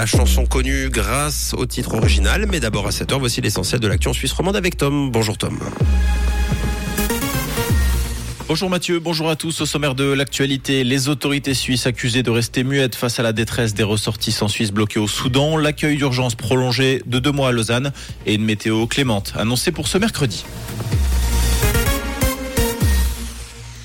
la chanson connue grâce au titre original. Mais d'abord à 7h, voici l'essentiel de l'action suisse romande avec Tom. Bonjour Tom. Bonjour Mathieu, bonjour à tous. Au sommaire de l'actualité, les autorités suisses accusées de rester muettes face à la détresse des ressortissants suisses bloqués au Soudan, l'accueil d'urgence prolongé de deux mois à Lausanne et une météo clémente annoncée pour ce mercredi.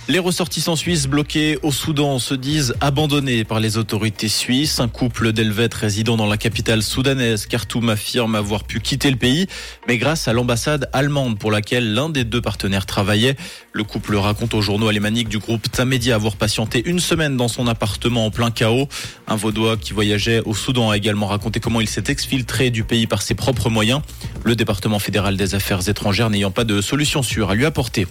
Les ressortissants suisses bloqués au Soudan se disent abandonnés par les autorités suisses. Un couple d'Helvètes résidant dans la capitale soudanaise, Khartoum, affirme avoir pu quitter le pays, mais grâce à l'ambassade allemande pour laquelle l'un des deux partenaires travaillait. Le couple raconte au journaux alémanique du groupe Tamedia avoir patienté une semaine dans son appartement en plein chaos. Un Vaudois qui voyageait au Soudan a également raconté comment il s'est exfiltré du pays par ses propres moyens. Le département fédéral des affaires étrangères n'ayant pas de solution sûre à lui apporter.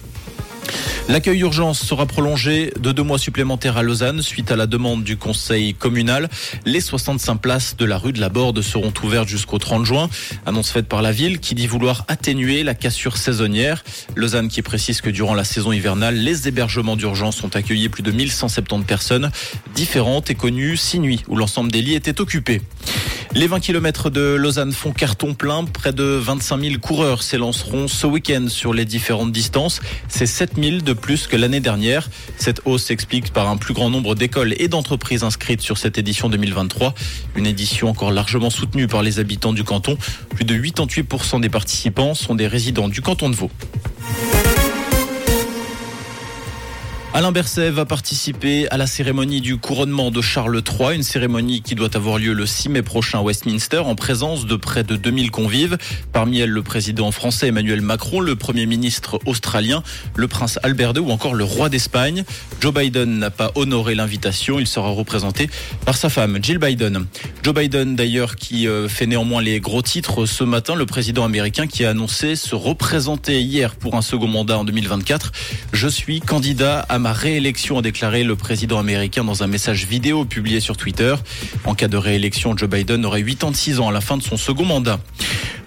L'accueil d'urgence sera prolongé de deux mois supplémentaires à Lausanne suite à la demande du conseil communal. Les 65 places de la rue de la Borde seront ouvertes jusqu'au 30 juin. Annonce faite par la ville qui dit vouloir atténuer la cassure saisonnière. Lausanne qui précise que durant la saison hivernale, les hébergements d'urgence ont accueilli plus de 1170 personnes différentes et connues six nuits où l'ensemble des lits étaient occupés. Les 20 km de Lausanne font carton plein. Près de 25 000 coureurs s'élanceront ce week-end sur les différentes distances. C'est 7 000 de plus que l'année dernière. Cette hausse s'explique par un plus grand nombre d'écoles et d'entreprises inscrites sur cette édition 2023. Une édition encore largement soutenue par les habitants du canton. Plus de 88% des participants sont des résidents du canton de Vaud. Alain Berset va participer à la cérémonie du couronnement de Charles III, une cérémonie qui doit avoir lieu le 6 mai prochain à Westminster en présence de près de 2000 convives. Parmi elles, le président français Emmanuel Macron, le premier ministre australien, le prince Albert II ou encore le roi d'Espagne. Joe Biden n'a pas honoré l'invitation. Il sera représenté par sa femme, Jill Biden. Joe Biden, d'ailleurs, qui euh, fait néanmoins les gros titres ce matin, le président américain qui a annoncé se représenter hier pour un second mandat en 2024. Je suis candidat à ma réélection, a déclaré le président américain dans un message vidéo publié sur Twitter. En cas de réélection, Joe Biden aurait 86 ans à la fin de son second mandat.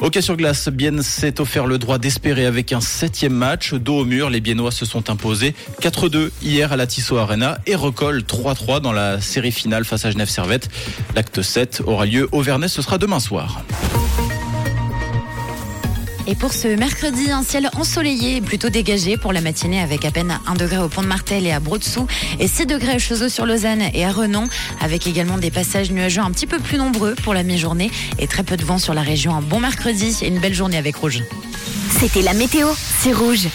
Hockey sur glace, Bienne s'est offert le droit d'espérer avec un septième match. Dos au mur, les Biennois se sont imposés 4-2 hier à la Tissot Arena et recollent 3-3 dans la série finale face à Genève Servette. L'acte 7 aura lieu au Vernet, ce sera demain soir. Et pour ce mercredi, un ciel ensoleillé et plutôt dégagé pour la matinée avec à peine 1 degré au pont de Martel et à Brodsou et 6 degrés à Chezeaux sur Lausanne et à Renon avec également des passages nuageux un petit peu plus nombreux pour la mi-journée et très peu de vent sur la région. Un bon mercredi et une belle journée avec Rouge. C'était la météo, c'est Rouge.